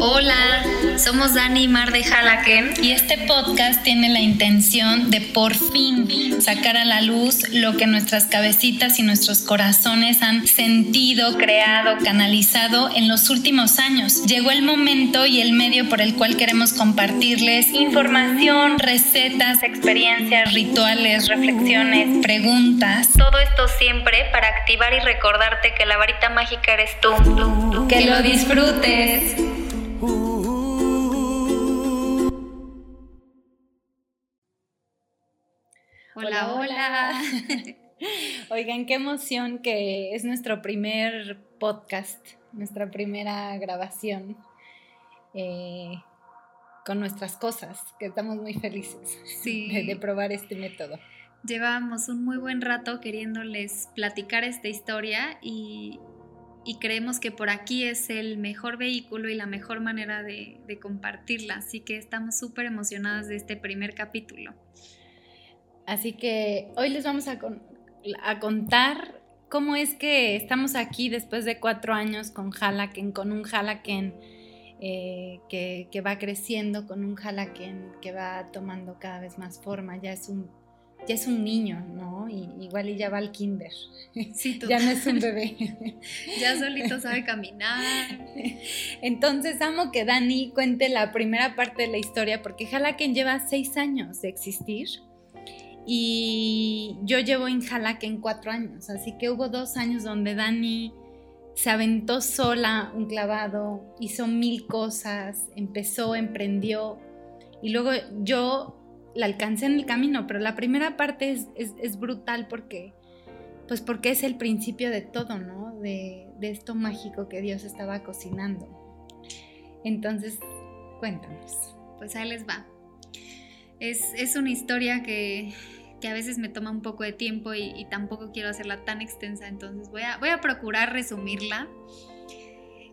Hola, somos Dani y Mar de Jalaken y este podcast tiene la intención de por fin sacar a la luz lo que nuestras cabecitas y nuestros corazones han sentido, creado, canalizado en los últimos años. Llegó el momento y el medio por el cual queremos compartirles información, recetas, experiencias, rituales, reflexiones, preguntas. Todo esto siempre para activar y recordarte que la varita mágica eres tú. Que lo disfrutes. Hola, hola. Oigan, qué emoción que es nuestro primer podcast, nuestra primera grabación eh, con nuestras cosas, que estamos muy felices de, probar este método. Llevábamos un muy buen rato queriéndoles platicar esta historia y, creemos que por aquí es el mejor vehículo y la mejor manera de, de compartirla. Así que estamos súper emocionadas de este primer capítulo. Así que hoy les vamos a, contar cómo es que estamos aquí después de cuatro años con Halaken, con un Halaken eh, que, va creciendo, con un Halaken que va tomando cada vez más forma. Ya es un, ya es un niño, ¿no? Y, igual y ya va al kinder. Sí, ya no es un bebé. ya solito sabe caminar. Entonces amo que Dani cuente la primera parte de la historia porque Halaken lleva seis años de existir y yo llevo en en cuatro años, así que hubo dos años donde Dani se aventó sola un clavado, hizo mil cosas, empezó, emprendió y luego yo la alcancé en el camino, pero la primera parte es, brutal porque, pues porque es el principio de todo, ¿no? De, esto mágico que Dios estaba cocinando. Entonces, cuéntanos. Pues ahí les va. Es, es una historia que, que a veces me toma un poco de tiempo y, tampoco quiero hacerla tan extensa, entonces voy a, voy a procurar resumirla.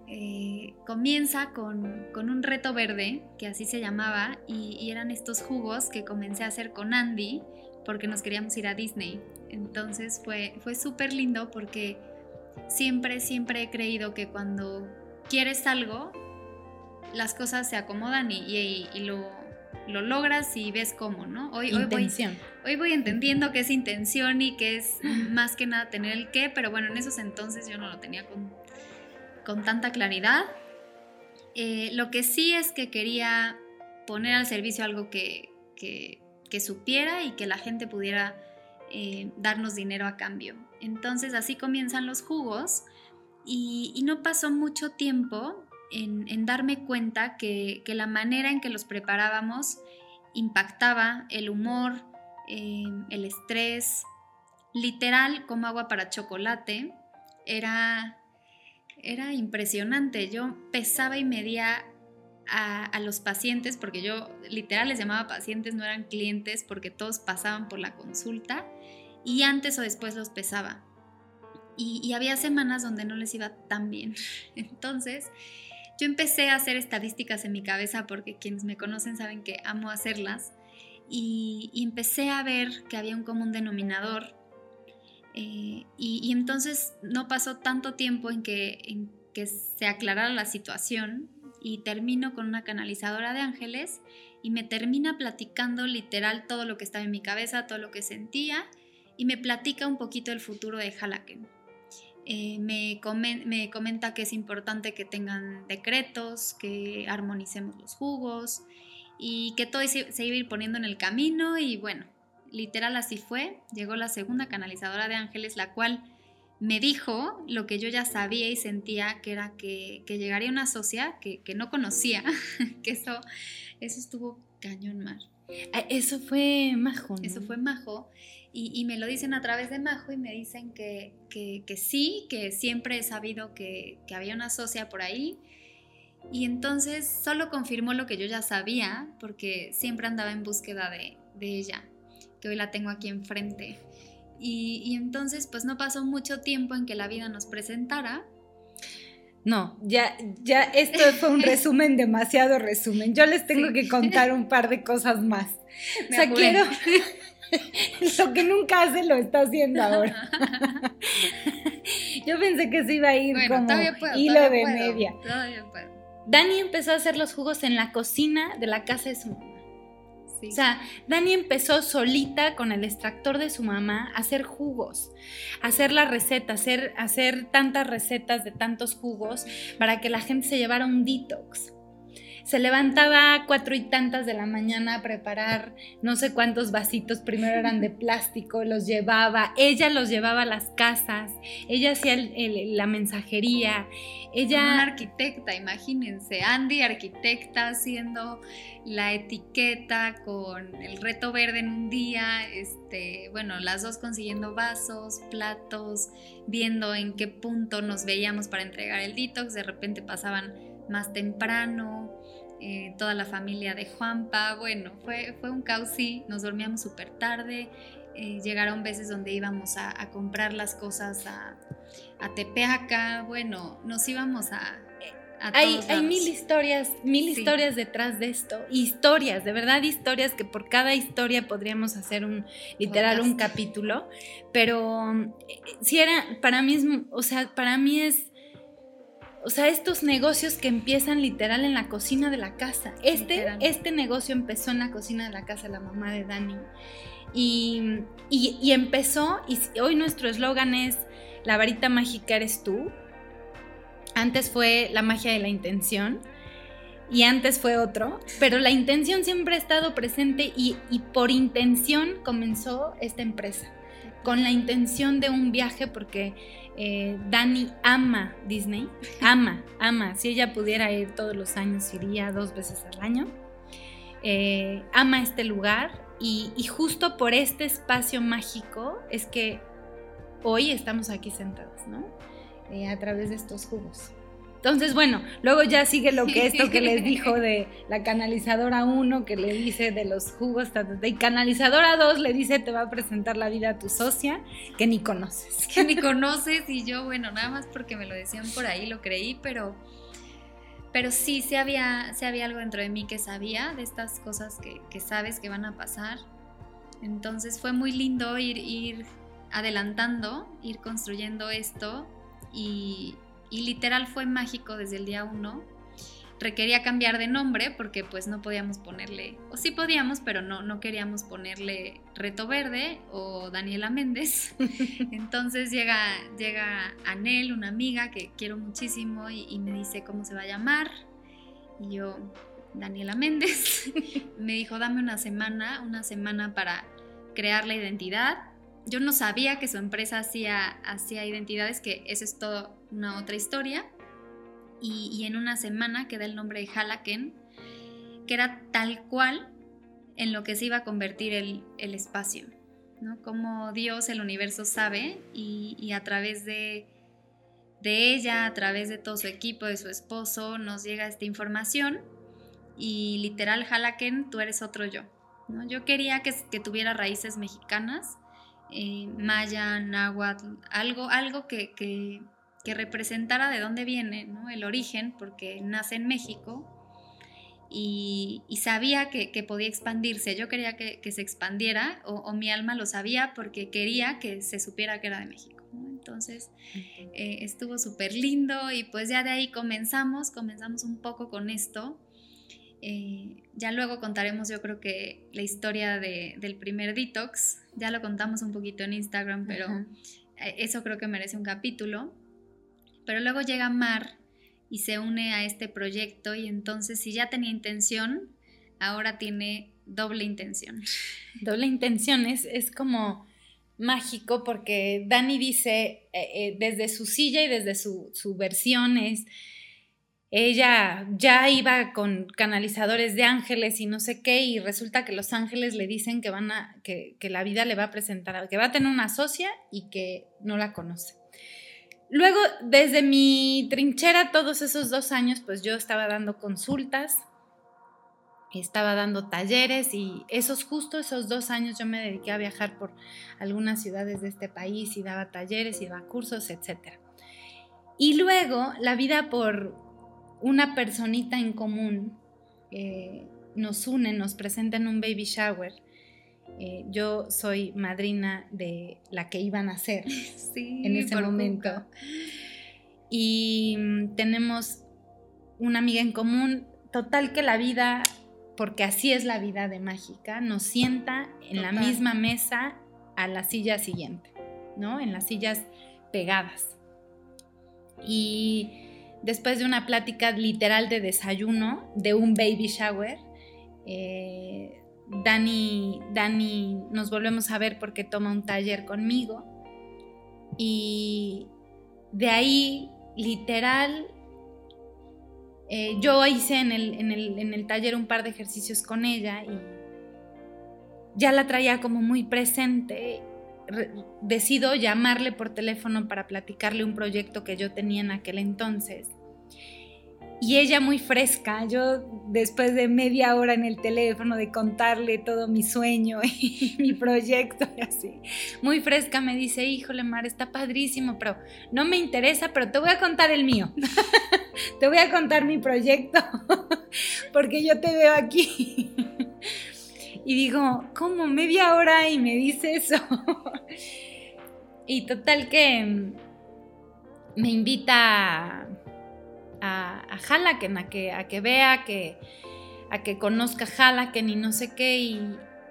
Eh, comienza con, un reto verde, que así se llamaba, y, eran estos jugos que comencé a hacer con Andy porque nos queríamos ir a Disney. Entonces fue, fue súper lindo porque siempre, siempre he creído que cuando quieres algo, las cosas se acomodan y, y lo, lo logras y ves cómo, ¿no? Hoy, voy, hoy voy entendiendo que es intención y que es más que nada tener el qué, pero bueno, en esos entonces yo no lo tenía con, con tanta claridad. Eh, lo que sí es que quería poner al servicio algo que, que, supiera y que la gente pudiera eh, darnos dinero a cambio. Entonces así comienzan los jugos y, y no pasó mucho tiempo en, darme cuenta que, la manera en que los preparábamos impactaba el humor, eh, el estrés, literal como agua para chocolate, era, era impresionante. Yo pesaba y medía a, a, los pacientes, porque yo literal les llamaba pacientes, no eran clientes, porque todos pasaban por la consulta, y antes o después los pesaba. Y, y había semanas donde no les iba tan bien. Entonces, yo empecé a hacer estadísticas en mi cabeza porque quienes me conocen saben que amo hacerlas y, empecé a ver que había un común denominador eh, y, entonces no pasó tanto tiempo en que, se aclarara la situación y termino con una canalizadora de ángeles y me termina platicando literal todo lo que estaba en mi cabeza, todo lo que sentía y me platica un poquito el futuro de Halaken. Eh, me, me, comenta que es importante que tengan decretos, que armonicemos los jugos y que todo se, iba a ir poniendo en el camino y bueno, literal así fue. Llegó la segunda canalizadora de ángeles, la cual me dijo lo que yo ya sabía y sentía, que era que, llegaría una socia que, no conocía, que eso, eso estuvo cañón mal. Ah, eso fue majo. Eso fue majo. Y, me lo dicen a través de Majo y me dicen que, sí, que siempre he sabido que, había una socia por ahí. Y entonces solo confirmó lo que yo ya sabía, porque siempre andaba en búsqueda de, ella, que hoy la tengo aquí enfrente. Y, y, entonces pues no pasó mucho tiempo en que la vida nos presentara. No, ya, ya esto fue un resumen, demasiado resumen. Yo les tengo que contar un par de cosas más. o sea, quiero, lo que nunca hace lo está haciendo ahora. Yo pensé que se iba a ir como hilo de media. Dani empezó a hacer los jugos en la cocina de la casa de su mamá. O sea, Dani empezó solita con el extractor de su mamá a hacer jugos, a hacer la receta, hacer, hacer tantas recetas de tantos jugos para que la gente se llevara un detox se levantaba a cuatro y tantas de la mañana a preparar no sé cuántos vasitos, primero eran de plástico, los llevaba, ella los llevaba a las casas, ella hacía la mensajería, ella... Una arquitecta, imagínense, Andy arquitecta haciendo la etiqueta con el reto verde en un día, este, bueno, las dos consiguiendo vasos, platos, viendo en qué punto nos veíamos para entregar el detox, de repente pasaban más temprano, eh, toda la familia de Juanpa, bueno, fue, fue un caos, sí, nos dormíamos súper tarde, eh, llegaron veces donde íbamos a, comprar las cosas a, a, Tepeaca, bueno, nos íbamos a... hay, hay mil historias, mil historias detrás de esto, historias, de verdad historias que por cada historia podríamos hacer un, literal, un capítulo, pero eh, si era, para mí es, o sea, para mí es o sea, estos negocios que empiezan literal en la cocina de la casa. Este, este negocio empezó en la cocina de la casa de la mamá de Dani. Y, y, empezó, y hoy nuestro eslogan es, la varita mágica eres tú. Antes fue la magia de la intención y antes fue otro, pero la intención siempre ha estado presente y, y por intención comenzó esta empresa, con la intención de un viaje porque eh, Dani ama Disney, ama, ama. Si ella pudiera ir todos los años, iría dos veces al año. Eh, ama este lugar y, justo por este espacio mágico es que hoy estamos aquí sentados, ¿no? Eh, a través de estos jugos. Entonces, bueno, luego ya sigue lo que esto que les dijo de la canalizadora 1, que le dice de los jugos, y canalizadora 2 le dice te va a presentar la vida a tu socia, que ni conoces. Que ni conoces y yo, bueno, nada más porque me lo decían por ahí, lo creí, pero, pero sí, sí había, sí había algo dentro de mí que sabía de estas cosas que, que sabes que van a pasar. Entonces fue muy lindo ir, ir adelantando, ir construyendo esto y, y literal fue mágico desde el día uno. Requería cambiar de nombre porque pues no podíamos ponerle, o sí podíamos, pero no, no queríamos ponerle Reto Verde o Daniela Méndez. Entonces llega, llega Anel, una amiga que quiero muchísimo, y, y me dice cómo se va a llamar. Y yo, Daniela Méndez, me dijo, dame una semana, una semana para crear la identidad yo no sabía que su empresa hacía, hacía identidades, que esa es toda una otra historia. Y, en una semana queda el nombre de Halaken, que era tal cual en lo que se iba a convertir el, espacio. ¿no? Como Dios, el universo sabe y, a través de, de, ella, a través de todo su equipo, de su esposo, nos llega esta información y literal, Halaken, tú eres otro yo. ¿no? Yo quería que, tuviera raíces mexicanas eh, maya, náhuatl, algo, algo que, representara de dónde viene, ¿no? el origen, porque nace en México y, sabía que, podía expandirse. Yo quería que, se expandiera o, mi alma lo sabía porque quería que se supiera que era de México. Entonces eh, estuvo súper lindo y pues ya de ahí comenzamos, comenzamos un poco con esto. Eh, ya luego contaremos yo creo que la historia del primer detox, ya lo contamos un poquito en Instagram, pero eh, eso creo que merece un capítulo. Pero luego llega Mar y se une a este proyecto y entonces si ya tenía intención, ahora tiene doble intención. Doble intención es, es como mágico porque Dani dice eh, desde su silla y desde su, su versión es ella ya iba con canalizadores de ángeles y no sé qué, y resulta que los ángeles le dicen que van a, que, la vida le va a presentar, que va a tener una socia y que no la conoce. Luego, desde mi trinchera, todos esos dos años, pues yo estaba dando consultas, estaba dando talleres y esos justo esos dos años yo me dediqué a viajar por algunas ciudades de este país y daba talleres y daba cursos, etc. Y luego la vida por, una personita en común eh, nos une, nos presenta en un baby shower. Eh, yo soy madrina de la que iban a ser en ese momento. Y mm, tenemos una amiga en común, total que la vida, porque así es la vida de Mágica, nos sienta en la misma mesa a la silla siguiente, ¿no? En las sillas pegadas. Y después de una plática literal de desayuno, de un baby shower, eh, Dani, Dani nos volvemos a ver porque toma un taller conmigo. Y de ahí, literal, eh, yo hice en el, en, el, en el taller un par de ejercicios con ella y ya la traía como muy presente. decido llamarle por teléfono para platicarle un proyecto que yo tenía en aquel entonces y ella muy fresca, yo después de media hora en el teléfono de contarle todo mi sueño y mi proyecto y así, muy fresca me dice, híjole Mar, está padrísimo, pero no me interesa, pero te voy a contar el mío, te voy a contar mi proyecto, porque yo te veo aquí. Y digo, ¿cómo media hora y me dice eso? Y total que me invita a, a Halaken, a que, a que vea, que, a que conozca Halaken y no sé qué.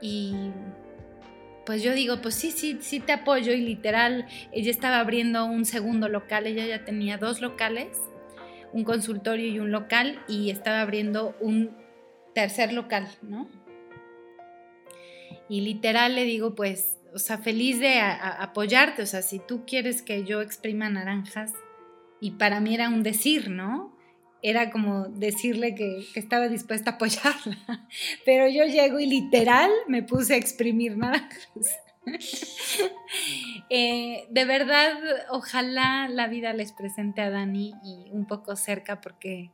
Y, pues yo digo, pues sí, sí, sí te apoyo. Y literal, ella estaba abriendo un segundo local, ella ya tenía dos locales, un consultorio y un local, y estaba abriendo un tercer local, ¿no? Y literal le digo, pues, o sea, feliz de apoyarte, o sea, si tú quieres que yo exprima naranjas, y para mí era un decir, ¿no? Era como decirle que, estaba dispuesta a apoyarla. Pero yo llego y literal me puse a exprimir naranjas. Eh, de verdad, ojalá la vida les presente a Dani y un poco cerca porque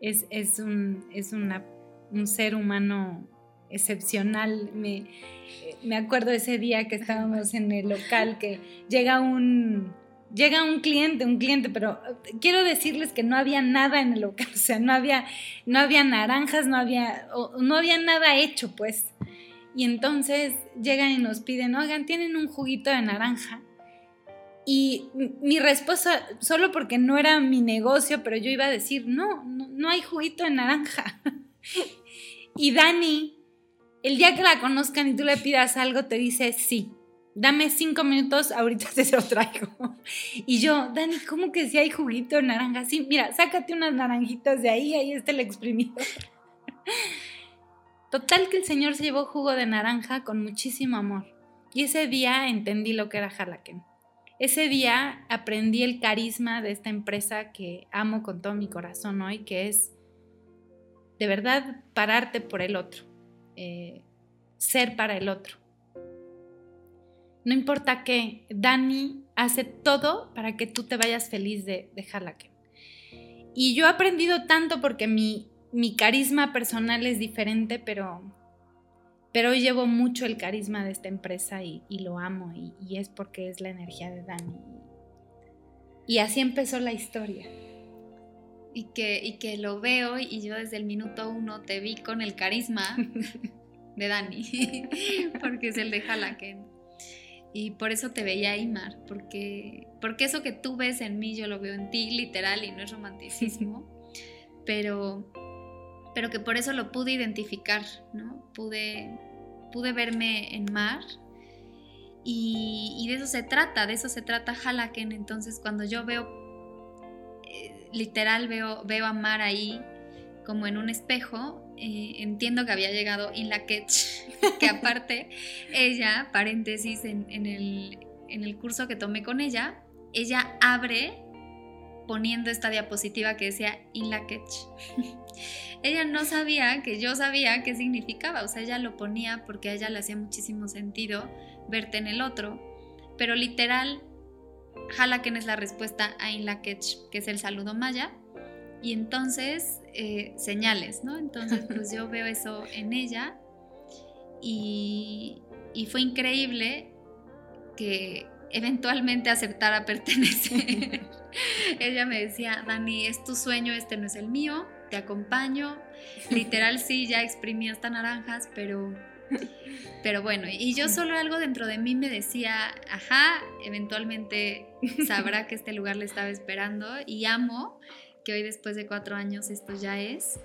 es, un, es un ser humano excepcional. Me, me acuerdo ese día que estábamos en el local que llega un, llega un cliente, un cliente, pero eh, quiero decirles que no había nada en el local, o sea, no había, no había naranjas, no había, no había nada hecho, pues. Y entonces llegan y nos piden, oigan, tienen un juguito de naranja. Y mi respuesta, solo porque no era mi negocio, pero yo iba a decir, no, no, no hay juguito de naranja. y Dani, el día que la conozcan y tú le pidas algo, te dice sí dame cinco minutos, ahorita te lo traigo. Y yo, Dani, ¿cómo que si hay juguito de naranja? Sí, mira, sácate unas naranjitas de ahí, ahí está el exprimidor. Total que el señor se llevó jugo de naranja con muchísimo amor. Y ese día entendí lo que era Harlaken. Ese día aprendí el carisma de esta empresa que amo con todo mi corazón hoy, que es de verdad pararte por el otro, eh, ser para el otro no importa qué, Dani hace todo para que tú te vayas feliz de, de Y yo he aprendido tanto porque mi, mi carisma personal es diferente, pero, pero hoy llevo mucho el carisma de esta empresa y, lo amo y, es porque es la energía de Dani. Y así empezó la historia. Y que, y que lo veo y yo desde el minuto uno te vi con el carisma de Dani, porque es el de Halaken. Y por eso te veía ahí, Mar, porque, porque eso que tú ves en mí yo lo veo en ti, literal, y no es romanticismo, pero, pero que por eso lo pude identificar, ¿no? Pude, pude verme en Mar y, de eso se trata, de eso se trata Halaken. Entonces, cuando yo veo, eh, literal, veo, veo a Mar ahí como en un espejo, eh, entiendo que había llegado In La que aparte ella, paréntesis, en, el, en el curso que tomé con ella, ella abre poniendo esta diapositiva que decía In La ella no sabía que yo sabía qué significaba, o sea, ella lo ponía porque a ella le hacía muchísimo sentido verte en el otro, pero literal, Halaken es la respuesta a In La que es el saludo maya, y entonces eh, señales, ¿no? Entonces, pues yo veo eso en ella y, fue increíble que eventualmente aceptara pertenecer. ella me decía, Dani, es tu sueño, este no es el mío, te acompaño. Literal, sí, ya exprimí hasta naranjas, pero, pero bueno, y yo solo algo dentro de mí me decía, ajá, eventualmente sabrá que este lugar le estaba esperando y amo que hoy después de cuatro años esto ya es,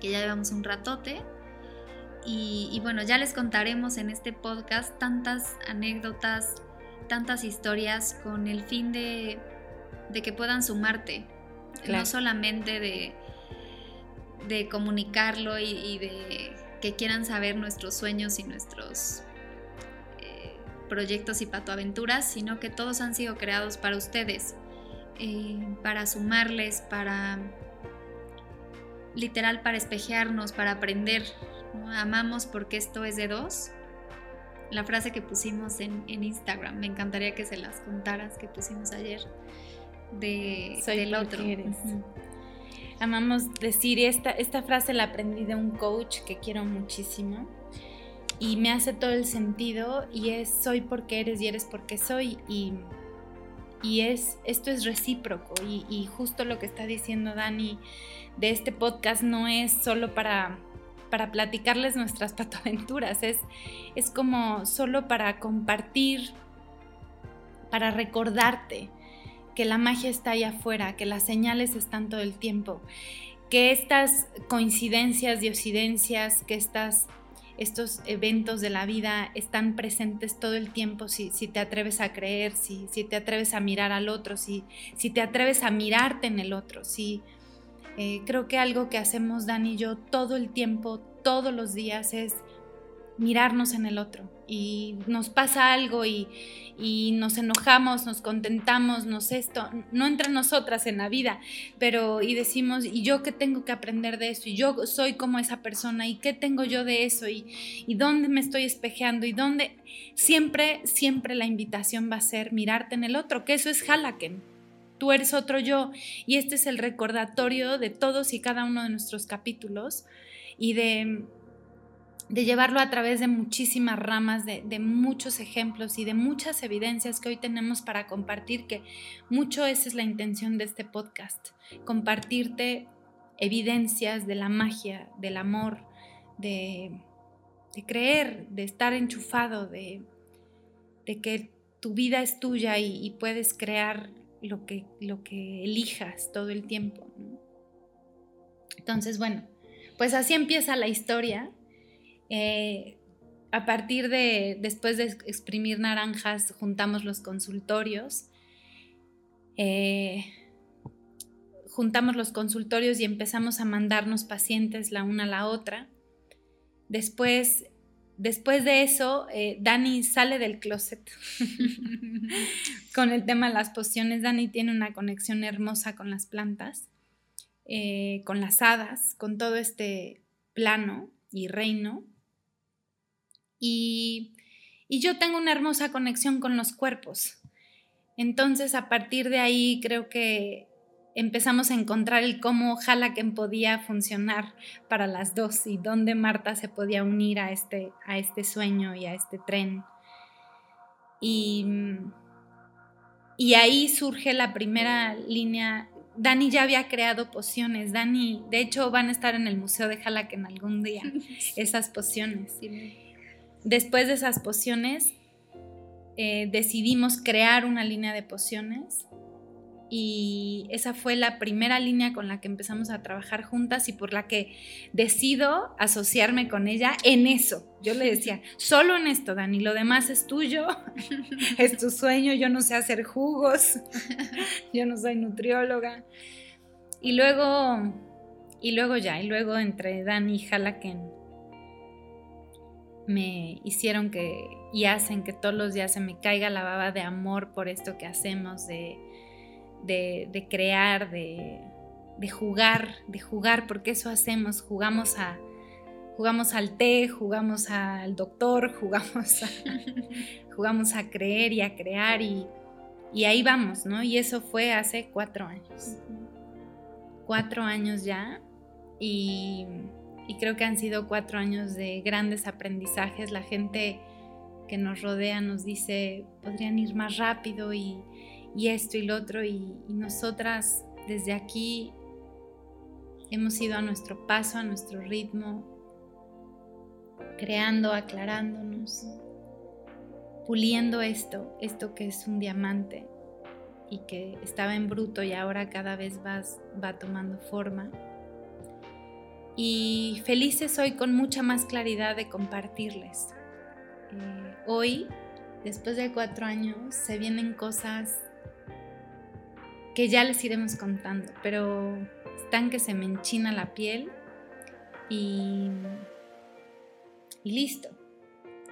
que ya llevamos un ratote. Y, bueno, ya les contaremos en este podcast tantas anécdotas, tantas historias con el fin de, que puedan sumarte, no solamente de, de comunicarlo y, de que quieran saber nuestros sueños y nuestros eh, proyectos y patoaventuras, sino que todos han sido creados para ustedes, eh, para sumarles, para literal, para espejearnos, para aprender. Amamos porque esto es de dos. La frase que pusimos en, Instagram, me encantaría que se las contaras, que pusimos ayer, de, Soy del otro. Amamos decir, esta, esta frase la aprendí de un coach que quiero muchísimo y me hace todo el sentido y es soy porque eres y eres porque soy y y es, esto es recíproco y, justo lo que está diciendo Dani de este podcast no es solo para, para platicarles nuestras patoaventuras, es, es como solo para compartir, para recordarte que la magia está allá afuera, que las señales están todo el tiempo, que estas coincidencias, diosidencias, que estas estos eventos de la vida están presentes todo el tiempo si, te atreves a creer, si, si, te atreves a mirar al otro, si, si te atreves a mirarte en el otro. Si, eh, creo que algo que hacemos Dani y yo todo el tiempo, todos los días, es mirarnos en el otro y nos pasa algo y, nos enojamos, nos contentamos, nos esto, no entra nosotras en la vida, pero y decimos, ¿y yo qué tengo que aprender de eso? Y yo soy como esa persona, ¿y qué tengo yo de eso? ¿Y, y dónde me estoy espejeando? ¿Y dónde? Siempre, siempre la invitación va a ser mirarte en el otro, que eso es Halaken. Tú eres otro yo y este es el recordatorio de todos y cada uno de nuestros capítulos y de de llevarlo a través de muchísimas ramas, de, muchos ejemplos y de muchas evidencias que hoy tenemos para compartir, que mucho esa es la intención de este podcast, compartirte evidencias de la magia, del amor, de, creer, de estar enchufado, de, que tu vida es tuya y, puedes crear lo que, lo que elijas todo el tiempo. Entonces, bueno, pues así empieza la historia eh, a partir de, después de exprimir naranjas, juntamos los consultorios. Eh, juntamos los consultorios y empezamos a mandarnos pacientes la una a la otra. Después, después de eso, eh, Dani sale del closet con el tema de las pociones. Dani tiene una conexión hermosa con las plantas, con las hadas, con todo este plano y reino. Y, yo tengo una hermosa conexión con los cuerpos. Entonces, a partir de ahí, creo que empezamos a encontrar el cómo Halaken podía funcionar para las dos y dónde Marta se podía unir a este, a este sueño y a este tren. Y, y ahí surge la primera línea. Dani ya había creado pociones. Dani, de hecho, van a estar en el Museo de Halaken algún día, esas pociones. Después de esas pociones, eh, decidimos crear una línea de pociones y esa fue la primera línea con la que empezamos a trabajar juntas y por la que decido asociarme con ella en eso. Yo le decía, solo en esto, Dani, lo demás es tuyo, es tu sueño, yo no sé hacer jugos, yo no soy nutrióloga. Y luego, y luego ya, y luego entre Dani y Halaken me hicieron que y hacen que todos los días se me caiga la baba de amor por esto que hacemos, de, de, crear, de, de, jugar, de jugar, porque eso hacemos, jugamos a jugamos al té, jugamos al doctor, jugamos a, jugamos a creer y a crear y, y ahí vamos, ¿no? Y eso fue hace cuatro años. Cuatro años ya y y creo que han sido cuatro años de grandes aprendizajes. La gente que nos rodea nos dice, podrían ir más rápido y, esto y lo otro, y, nosotras desde aquí hemos ido a nuestro paso, a nuestro ritmo, creando, aclarándonos, puliendo esto, esto que es un diamante. y que estaba en bruto y ahora cada vez va tomando forma. Y felices hoy con mucha más claridad de compartirles. Eh, hoy, después de cuatro años, se vienen cosas que ya les iremos contando, pero están que se me enchina la piel y, listo.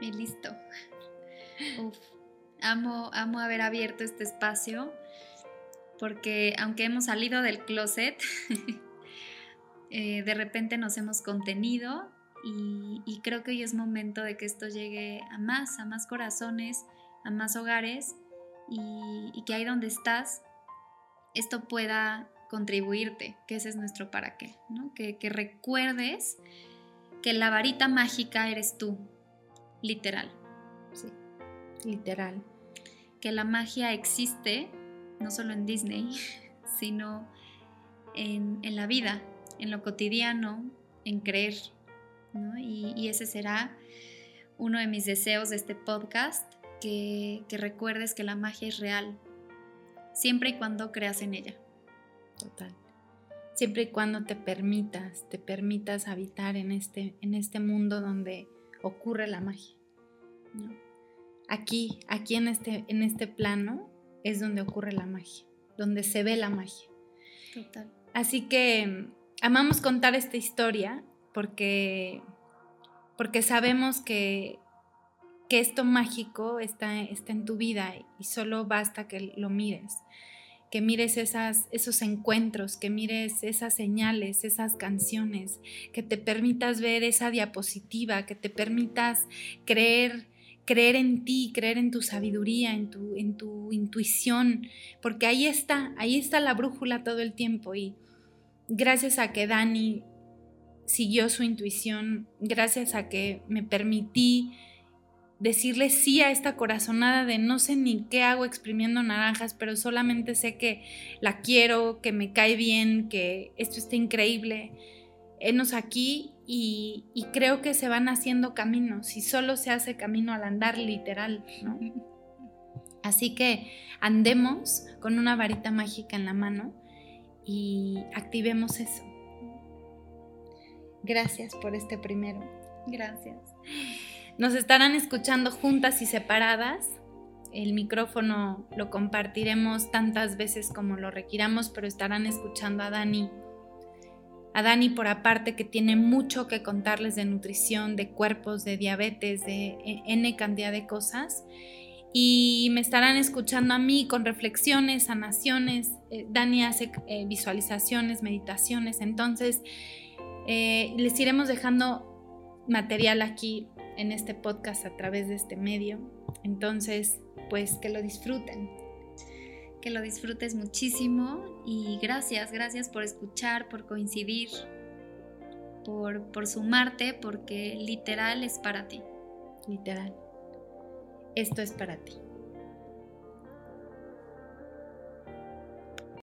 Y listo. Amo, amo haber abierto este espacio porque aunque hemos salido del closet, eh, de repente nos hemos contenido y, creo que hoy es momento de que esto llegue a más, a más corazones, a más hogares y, que ahí donde estás, esto pueda contribuirte, que ese es nuestro para qué, ¿no? que, que recuerdes que la varita mágica eres tú, literal. Sí, literal. Que la magia existe no solo en Disney, sino en, la vida, en lo cotidiano, en creer. Y, ese será uno de mis deseos de este podcast, que, que recuerdes que la magia es real, siempre y cuando creas en ella. Total siempre y cuando te permitas, te permitas habitar en este, en este mundo donde ocurre la magia. Aquí, aquí en este, en este plano es donde ocurre la magia, donde se ve la magia. Total. Así que amamos contar esta historia porque, porque sabemos que, que esto mágico está, está en tu vida y solo basta que lo mires que mires esas, esos encuentros, que mires esas señales, esas canciones, que te permitas ver esa diapositiva, que te permitas creer, creer en ti, creer en tu sabiduría, en tu, en tu intuición, porque ahí está, ahí está la brújula todo el tiempo y gracias a que Dani siguió su intuición, gracias a que me permití decirle sí a esta corazonada de no sé ni qué hago exprimiendo naranjas, pero solamente sé que la quiero, que me cae bien, que esto está increíble. Enos aquí y, creo que se van haciendo caminos y solo se hace camino al andar literal, ¿no? Así que andemos con una varita mágica en la mano y activemos eso. Gracias por este primero. Gracias. Nos estarán escuchando juntas y separadas. El micrófono lo compartiremos tantas veces como lo requiramos, pero estarán escuchando a Dani. A Dani por aparte que tiene mucho que contarles de nutrición, de cuerpos, de diabetes, de N cantidad de cosas. Y me estarán escuchando a mí con reflexiones, sanaciones. Eh, Dani hace eh, visualizaciones, meditaciones. Entonces, eh, les iremos dejando material aquí en este podcast a través de este medio. Entonces, pues que lo disfruten. Que lo disfrutes muchísimo y gracias, gracias por escuchar, por coincidir, por, por sumarte, porque literal es para ti. Literal. Esto es para ti.